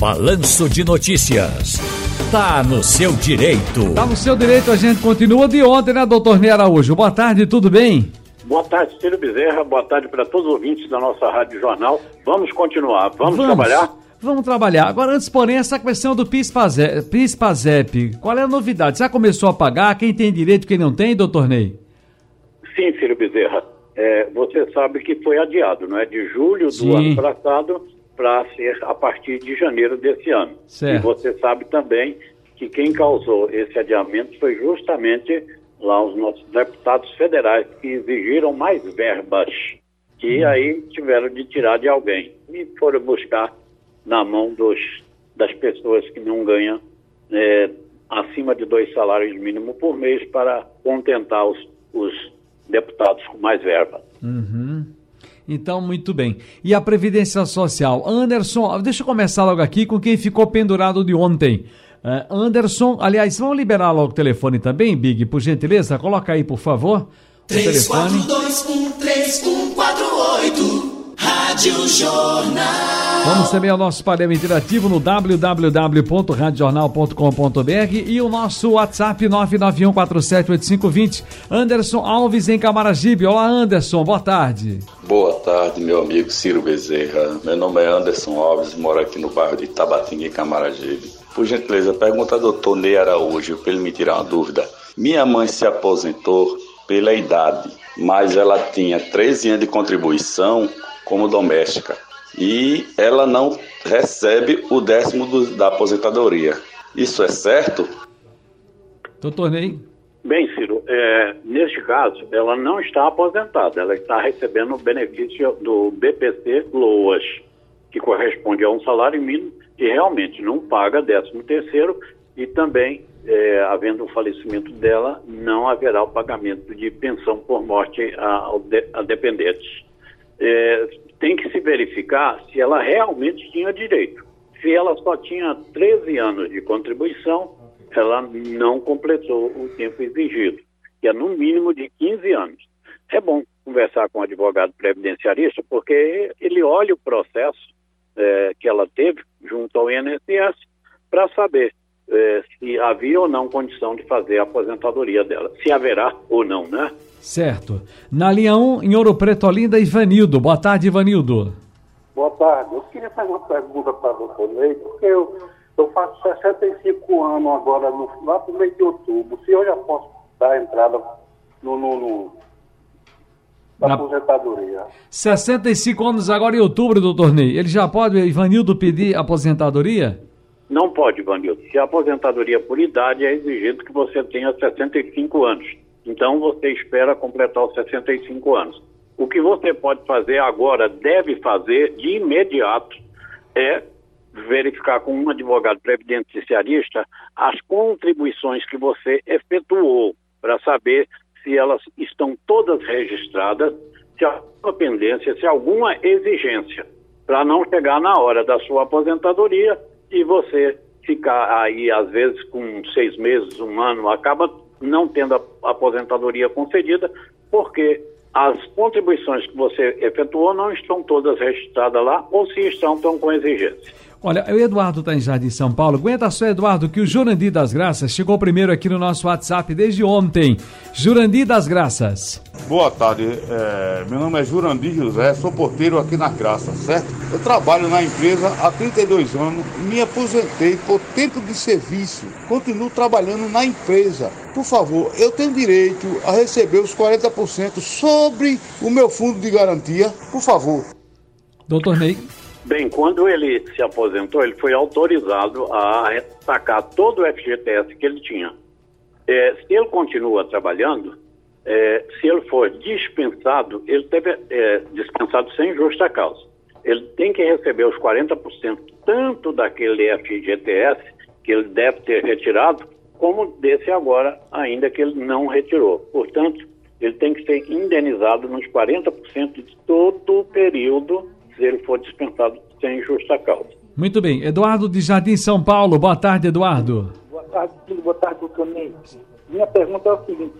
Balanço de Notícias. Tá no seu direito. Tá no seu direito, a gente continua de ontem, né, doutor Ney Araújo? Boa tarde, tudo bem? Boa tarde, Ciro Bezerra. Boa tarde para todos os ouvintes da nossa Rádio Jornal. Vamos continuar. Vamos, Vamos. trabalhar? Vamos trabalhar. Agora, antes, porém, essa questão do PIS-PASEP. Qual é a novidade? Já começou a pagar? Quem tem direito, quem não tem, doutor Ney? Sim, Ciro Bezerra. É, você sabe que foi adiado, não é? De julho Sim. do ano passado para ser a partir de janeiro desse ano. Certo. E você sabe também que quem causou esse adiamento foi justamente lá os nossos deputados federais que exigiram mais verbas e hum. aí tiveram de tirar de alguém e foram buscar na mão dos, das pessoas que não ganham é, acima de dois salários mínimos por mês para contentar os, os deputados com mais verba. Uhum. Então, muito bem. E a Previdência Social? Anderson, deixa eu começar logo aqui com quem ficou pendurado de ontem. Uh, Anderson, aliás, vamos liberar logo o telefone também, Big, por gentileza? Coloca aí, por favor. 34213148 Rádio Jornal. Vamos também ao nosso painel interativo no www.radiojornal.com.br e o nosso WhatsApp 991478520. Anderson Alves em Camaragibe. Olá, Anderson, boa tarde. Boa tarde, meu amigo Ciro Bezerra. Meu nome é Anderson Alves, moro aqui no bairro de Tabatinga, em Camaragibe. Por gentileza, pergunta ao doutor Ney Araújo, para ele me tirar uma dúvida. Minha mãe se aposentou pela idade, mas ela tinha 13 anos de contribuição como doméstica e ela não recebe o décimo do, da aposentadoria. Isso é certo? Doutor Ney? Bem, Ciro, é, neste caso, ela não está aposentada, ela está recebendo o benefício do BPC Loas, que corresponde a um salário mínimo e realmente não paga décimo terceiro e também, é, havendo o falecimento dela, não haverá o pagamento de pensão por morte a, a dependentes. É, tem que se verificar se ela realmente tinha direito. Se ela só tinha 13 anos de contribuição, ela não completou o tempo exigido, que é no mínimo de 15 anos. É bom conversar com o advogado previdenciarista, porque ele olha o processo é, que ela teve junto ao INSS para saber é, se havia ou não condição de fazer a aposentadoria dela, se haverá ou não, né? Certo. Na linha 1, em Ouro Preto, Olinda, Ivanildo. Boa tarde, Ivanildo. Boa tarde. Eu queria fazer uma pergunta para o doutor Ney, porque eu, eu faço 65 anos agora, no, lá para o mês de outubro. Se eu já posso dar entrada no, no, no na aposentadoria. 65 anos agora em outubro, doutor Ney. Ele já pode, Ivanildo, pedir aposentadoria? Não pode, Ivanildo. Se a aposentadoria por idade é exigido que você tenha 65 anos. Então você espera completar os 65 anos. O que você pode fazer agora, deve fazer de imediato, é verificar com um advogado previdenciarista as contribuições que você efetuou para saber se elas estão todas registradas, se há alguma pendência, se há alguma exigência, para não chegar na hora da sua aposentadoria e você ficar aí, às vezes, com seis meses, um ano, acaba não tendo a aposentadoria concedida, porque as contribuições que você efetuou não estão todas registradas lá, ou se estão, estão com exigência. Olha, o Eduardo está em Jardim São Paulo. Aguenta só, Eduardo, que o Jurandir das Graças chegou primeiro aqui no nosso WhatsApp desde ontem. Jurandir das Graças. Boa tarde, é, meu nome é Jurandir José, sou porteiro aqui na Graça, certo? Eu trabalho na empresa há 32 anos, me aposentei por tempo de serviço, continuo trabalhando na empresa. Por favor, eu tenho direito a receber os 40% sobre o meu fundo de garantia, por favor. Doutor Ney. Bem, quando ele se aposentou, ele foi autorizado a sacar todo o FGTS que ele tinha. É, se ele continua trabalhando, é, se ele for dispensado, ele teve é, dispensado sem justa causa. Ele tem que receber os 40% tanto daquele FGTS que ele deve ter retirado, como desse agora, ainda que ele não retirou. Portanto, ele tem que ser indenizado nos 40% de todo o período se ele for dispensado sem justa causa. Muito bem. Eduardo de Jardim São Paulo. Boa tarde, Eduardo. Tarde, filho. Boa tarde, doutor Ney. Minha pergunta é o seguinte,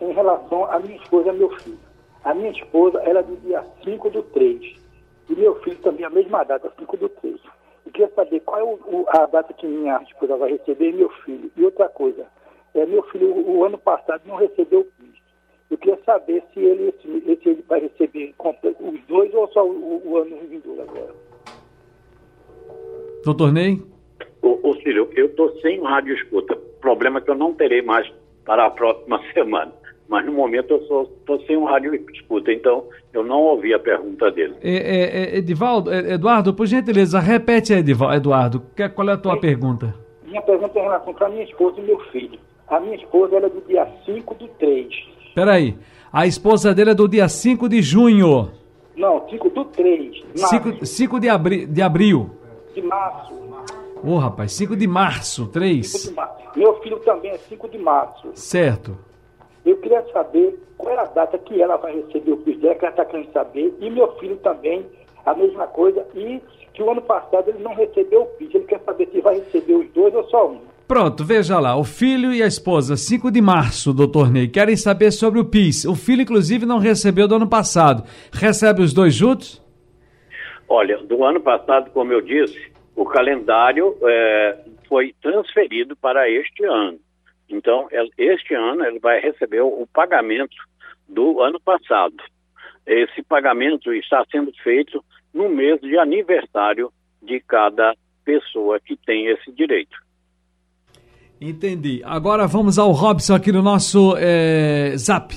em relação à minha esposa e meu filho. A minha esposa, ela é do dia 5 do 3. E meu filho também, a mesma data, 5 do 3. queria saber qual é o, a data que minha esposa vai receber e meu filho. E outra coisa, é, meu filho, o, o ano passado, não recebeu o PIS. Eu queria saber se ele, se, se ele vai receber os dois ou só o, o ano vindouro agora. Doutor Ney? Ô, ô eu estou sem rádio escuta. Problema é que eu não terei mais para a próxima semana. Mas no momento eu estou sem um rádio escuta, então eu não ouvi a pergunta dele. É, é, é Edivaldo, é, Eduardo, por gentileza, repete, Eduardo. Qual é a tua pergunta? Minha pergunta é em relação para minha esposa e meu filho. A minha esposa ela é do dia 5 de 3. Peraí, a esposa dele é do dia 5 de junho. Não, 5 do 3. 5, de, abri, de abril. De março. Ô, oh, rapaz, 5 de março, 3. Meu filho também é 5 de março. Certo. Eu queria saber qual é a data que ela vai receber o PIS dela, que ela está querendo saber. E meu filho também, a mesma coisa. E que o ano passado ele não recebeu o PIS. Ele quer saber se vai receber os dois ou só um. Pronto, veja lá, o filho e a esposa, 5 de março, doutor Ney, querem saber sobre o PIS. O filho, inclusive, não recebeu do ano passado. Recebe os dois juntos? Olha, do ano passado, como eu disse, o calendário é, foi transferido para este ano. Então, este ano ele vai receber o pagamento do ano passado. Esse pagamento está sendo feito no mês de aniversário de cada pessoa que tem esse direito. Entendi. Agora vamos ao Robson aqui no nosso é, Zap.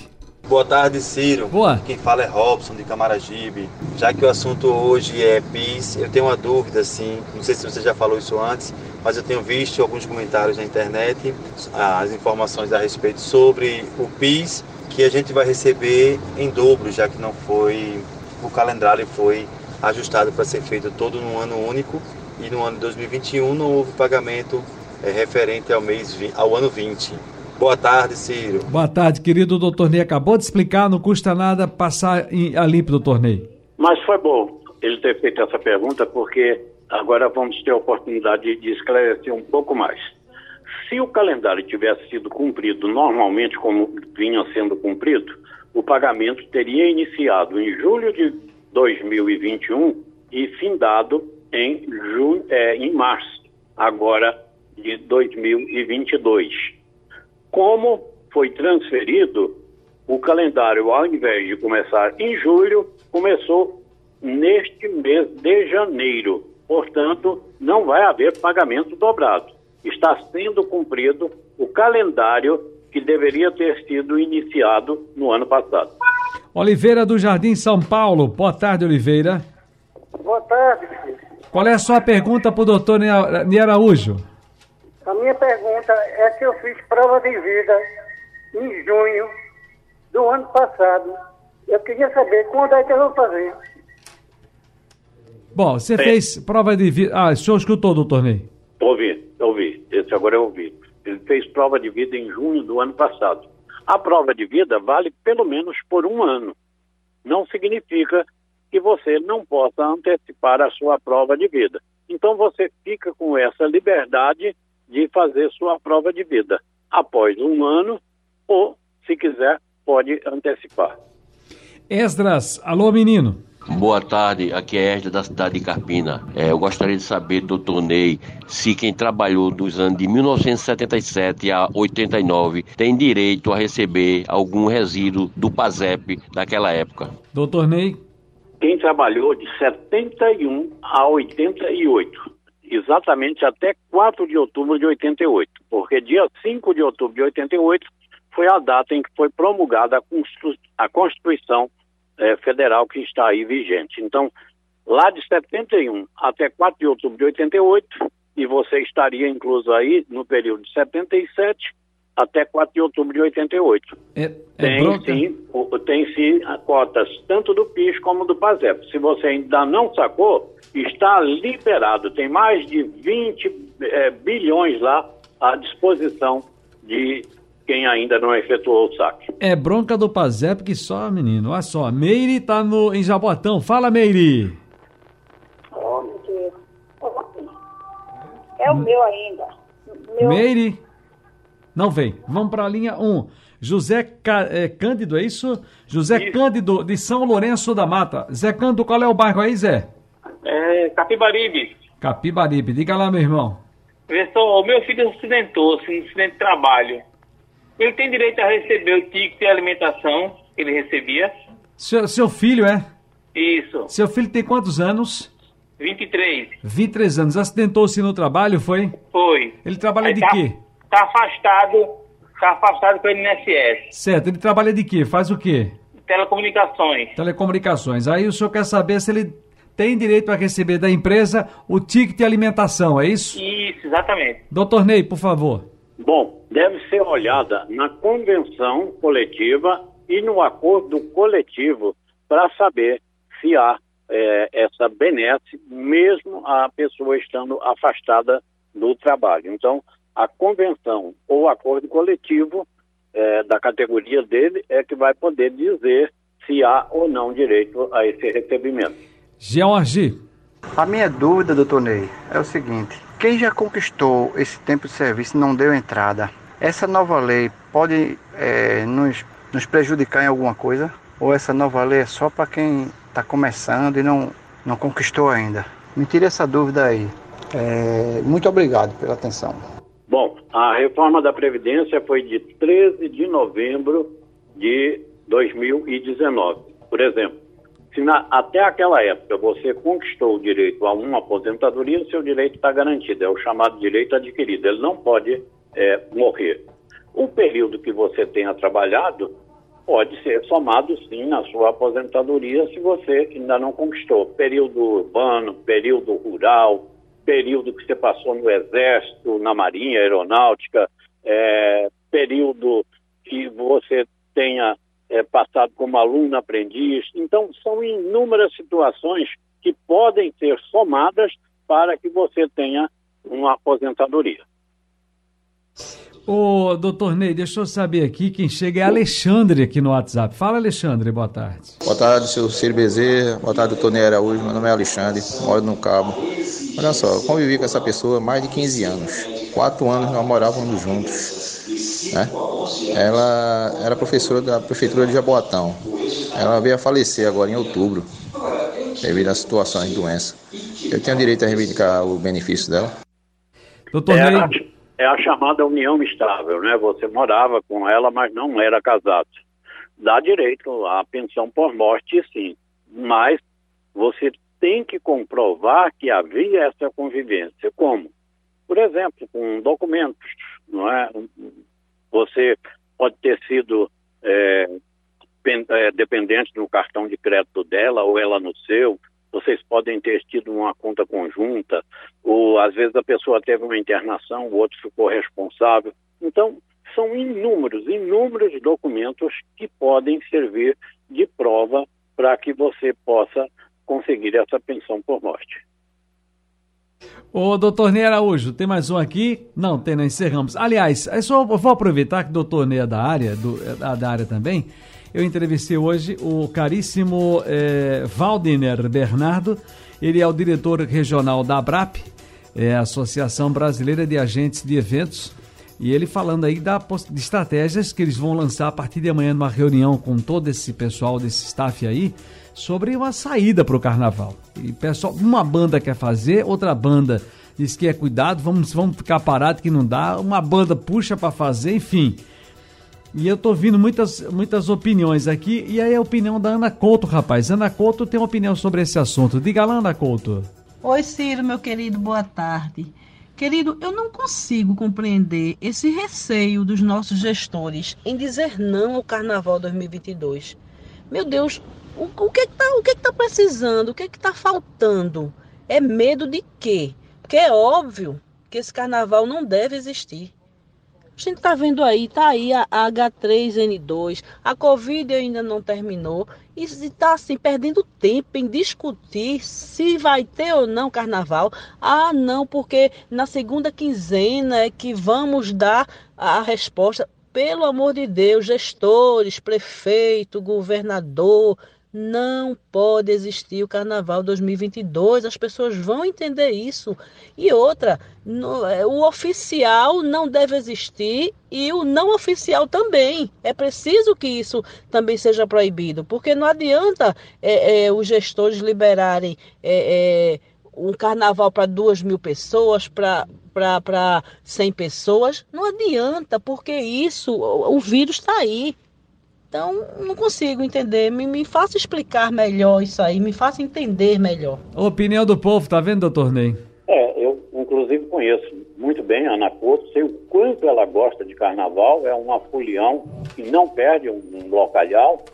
Boa tarde, Ciro. Boa. Quem fala é Robson de Camaragibe. Já que o assunto hoje é PIS, eu tenho uma dúvida, assim, não sei se você já falou isso antes, mas eu tenho visto alguns comentários na internet, as informações a respeito sobre o PIS, que a gente vai receber em dobro, já que não foi, o calendário foi ajustado para ser feito todo no ano único e no ano de 2021 não houve pagamento é, referente ao mês ao ano 20. Boa tarde, Ciro. Boa tarde, querido doutor Ney. Acabou de explicar, não custa nada passar em, a limpo, doutor Ney. Mas foi bom ele ter feito essa pergunta, porque agora vamos ter a oportunidade de esclarecer um pouco mais. Se o calendário tivesse sido cumprido normalmente, como vinha sendo cumprido, o pagamento teria iniciado em julho de 2021 e findado em, junho, é, em março. Agora de 2022. Como foi transferido, o calendário, ao invés de começar em julho, começou neste mês de janeiro. Portanto, não vai haver pagamento dobrado. Está sendo cumprido o calendário que deveria ter sido iniciado no ano passado. Oliveira do Jardim São Paulo. Boa tarde, Oliveira. Boa tarde. Qual é a sua pergunta para o doutor Ni Araújo? A minha pergunta é se eu fiz prova de vida em junho do ano passado. Eu queria saber quando é que eu vou fazer. Bom, você fez prova de vida. Ah, o senhor escutou, doutor Ney? Ouvi, ouvi. Esse agora eu ouvi. Ele fez prova de vida em junho do ano passado. A prova de vida vale pelo menos por um ano. Não significa que você não possa antecipar a sua prova de vida. Então você fica com essa liberdade de fazer sua prova de vida após um ano ou, se quiser, pode antecipar. Esdras, alô menino. Boa tarde, aqui é Esdras da cidade de Carpina. É, eu gostaria de saber, doutor Ney, se quem trabalhou dos anos de 1977 a 89 tem direito a receber algum resíduo do PASEP daquela época. Doutor Ney? Quem trabalhou de 71 a 88 exatamente até 4 de outubro de 88, porque dia 5 de outubro de 88 foi a data em que foi promulgada a, Constitu a Constituição eh, Federal que está aí vigente. Então, lá de 71 até 4 de outubro de 88, e você estaria incluso aí no período de 77 até 4 de outubro de 88. É, é tem, sim, tem sim cotas tanto do PIS como do PASEP. Se você ainda não sacou, está liberado. Tem mais de 20 é, bilhões lá à disposição de quem ainda não efetuou o saque. É bronca do Pazep que só, menino. Olha só, Meire está no, em Jabotão. Fala, Meire. Oh, meu Deus. É o meu ainda. Meu... Meire? Não vem. Vamos para a linha 1. José é, Cândido, é isso? José isso. Cândido, de São Lourenço da Mata. Zé Cândido, qual é o bairro aí, Zé? É Capibaribe. Capibaribe. Diga lá, meu irmão. Professor, o meu filho acidentou-se no acidente de trabalho. Ele tem direito a receber o ticket de alimentação que ele recebia? Seu, seu filho, é? Isso. Seu filho tem quantos anos? 23. 23 anos. Acidentou-se no trabalho, foi? Foi. Ele trabalha Aí de tá- quê? Tá afastado, tá afastado pelo INSS. Certo, ele trabalha de quê? Faz o quê? Telecomunicações. Telecomunicações. Aí o senhor quer saber se ele tem direito a receber da empresa o ticket de alimentação, é isso? Isso, exatamente. Doutor Ney, por favor. Bom, deve ser olhada na convenção coletiva e no acordo coletivo para saber se há eh, essa benesse, mesmo a pessoa estando afastada do trabalho. Então, a convenção ou acordo coletivo eh, da categoria dele é que vai poder dizer se há ou não direito a esse recebimento. George. A minha dúvida, doutor Ney, é o seguinte: quem já conquistou esse tempo de serviço e não deu entrada, essa nova lei pode eh, nos, nos prejudicar em alguma coisa? Ou essa nova lei é só para quem está começando e não, não conquistou ainda? Me tire essa dúvida aí. Eh, muito obrigado pela atenção. A reforma da Previdência foi de 13 de novembro de 2019. Por exemplo, se na- até aquela época você conquistou o direito a uma aposentadoria, seu direito está garantido, é o chamado direito adquirido, ele não pode eh, morrer. O período que você tenha trabalhado pode ser somado sim na sua aposentadoria se você ainda não conquistou. Período urbano, período rural, período que você passou no Exército, na Marinha, Aeronáutica, eh, período que você tenha eh, passado como aluno aprendiz. Então, são inúmeras situações que podem ser somadas para que você tenha uma aposentadoria. Ô, doutor Ney, deixa eu saber aqui, quem chega é Alexandre aqui no WhatsApp. Fala, Alexandre, boa tarde. Boa tarde, seu Ciro Bezerra. Boa tarde, doutor Ney Araújo. Meu nome é Alexandre, moro no Cabo. Olha só, eu convivi com essa pessoa há mais de 15 anos. Quatro anos nós morávamos juntos. Né? Ela era professora da Prefeitura de Jaboatão. Ela veio a falecer agora em outubro, devido à situação de doença. Eu tenho direito a reivindicar o benefício dela? Doutor é, a, é a chamada união estável, né? Você morava com ela, mas não era casado. Dá direito à pensão por morte, sim. Mas você tem que comprovar que havia essa convivência. Como? Por exemplo, com documentos, não é? Você pode ter sido é, é, dependente do cartão de crédito dela ou ela no seu. Vocês podem ter tido uma conta conjunta, ou às vezes a pessoa teve uma internação, o outro ficou responsável. Então, são inúmeros, inúmeros documentos que podem servir de prova para que você possa conseguir essa pensão por morte. Ô, doutor Ney Araújo, tem mais um aqui? Não, tem, não, encerramos. Aliás, é só, eu vou aproveitar que o doutor Ney é da área, do, é da- área também. Eu entrevistei hoje o caríssimo eh, Valdiner Bernardo. Ele é o diretor regional da ABRAP, é Associação Brasileira de Agentes de Eventos. E ele falando aí da, de estratégias que eles vão lançar a partir de amanhã numa reunião com todo esse pessoal, desse staff aí, sobre uma saída para o carnaval. E pessoal, uma banda quer fazer, outra banda diz que é cuidado, vamos, vamos ficar parado que não dá, uma banda puxa para fazer, enfim. E eu tô ouvindo muitas, muitas opiniões aqui, e aí a opinião da Ana Couto, rapaz. Ana Couto tem uma opinião sobre esse assunto. Diga lá, Ana Couto. Oi, Ciro, meu querido, boa tarde. Querido, eu não consigo compreender esse receio dos nossos gestores em dizer não ao Carnaval 2022. Meu Deus, o, o que está o que que tá precisando? O que está faltando? É medo de quê? Porque é óbvio que esse Carnaval não deve existir. A gente tá vendo aí, tá aí a H3N2, a Covid ainda não terminou e está assim perdendo tempo em discutir se vai ter ou não carnaval. Ah, não, porque na segunda quinzena é que vamos dar a resposta. Pelo amor de Deus, gestores, prefeito, governador, não pode existir o Carnaval 2022. As pessoas vão entender isso. E outra, no- é, o oficial não deve existir e o não oficial também. É preciso que isso também seja proibido, porque não adianta é, é, os gestores liberarem é, é, um carnaval para duas mil pessoas, para para 100 pessoas, não adianta, porque isso, o, o vírus está aí. Então, não consigo entender. Me, me faça explicar melhor isso aí, me faça entender melhor. Opinião do povo, tá vendo, doutor Ney? É, eu inclusive conheço muito bem a Ana Couto, sei o quanto ela gosta de carnaval, é uma folião que não perde um, um localhau,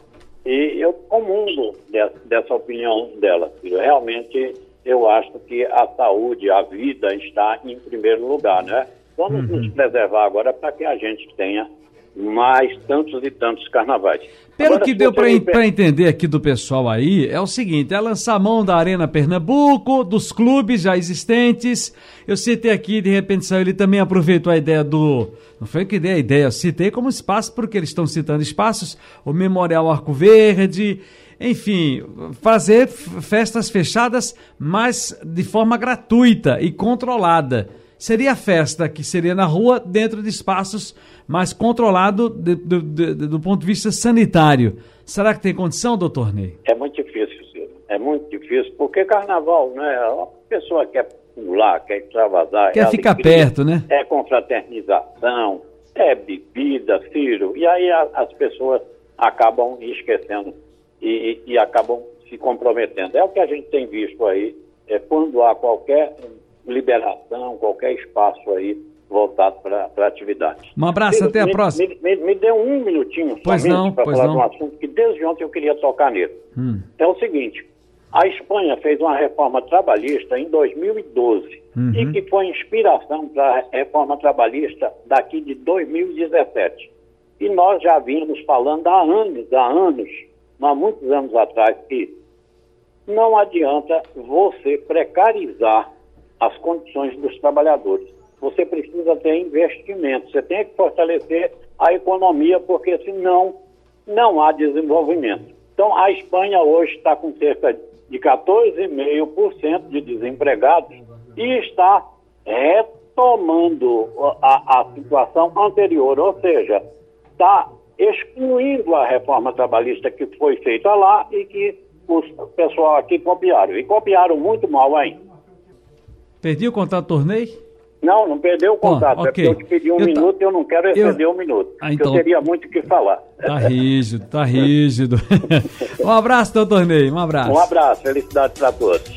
e eu comungo de, dessa opinião dela. filho. Realmente, eu acho que a saúde, a vida está em primeiro lugar, né? Vamos nos preservar agora para que a gente tenha mais tantos e tantos carnavais. Pelo Agora, que deu para per- entender aqui do pessoal aí, é o seguinte: é lançar mão da Arena Pernambuco, dos clubes já existentes. Eu citei aqui, de repente saiu, ele também aproveitou a ideia do. Não foi eu que dei a ideia, eu citei como espaço, porque eles estão citando espaços, o Memorial Arco Verde. Enfim, fazer festas fechadas, mas de forma gratuita e controlada. Seria festa que seria na rua, dentro de espaços mais controlado de- do- ponto de vista sanitário. Será que tem condição, doutor Ney? É muito difícil, Ciro. É muito difícil, porque carnaval, né? A pessoa quer pular, quer extravasar. Quer é ficar alegria, perto, né? É confraternização, é bebida, Ciro. E aí a- as pessoas acabam esquecendo e, e- e acabam se comprometendo. É o que a gente tem visto aí, é quando há qualquer liberação, qualquer espaço aí voltado para a atividade. Um abraço, até a me- próxima. Me, me, dê um minutinho Pois não, para falar não. de um assunto que desde ontem eu queria tocar nele. Hum. É o seguinte, a Espanha fez uma reforma trabalhista em 2012 Uhum. e que foi inspiração para a reforma trabalhista daqui de 2017. E nós já vínhamos falando há anos, há anos, há muitos anos atrás, que não adianta você precarizar as condições dos trabalhadores. Você precisa ter investimento, você tem que fortalecer a economia, porque senão não há desenvolvimento. Então, a Espanha hoje está com cerca de 14,5% de desempregados e está retomando a, a situação anterior, ou seja, está excluindo a reforma trabalhista que foi feita lá e que o pessoal aqui copiaram. E copiaram muito mal ainda. Perdi o contato, doutor Ney? Não, não perdeu o contato. ok. É porque eu te pedi um Eu ta- minuto e eu não quero exceder eu- um minuto. Ah, então- Eu teria muito o que falar. Tá rígido, tá rígido. um abraço, doutor Ney, um abraço. Um abraço, felicidade para todos.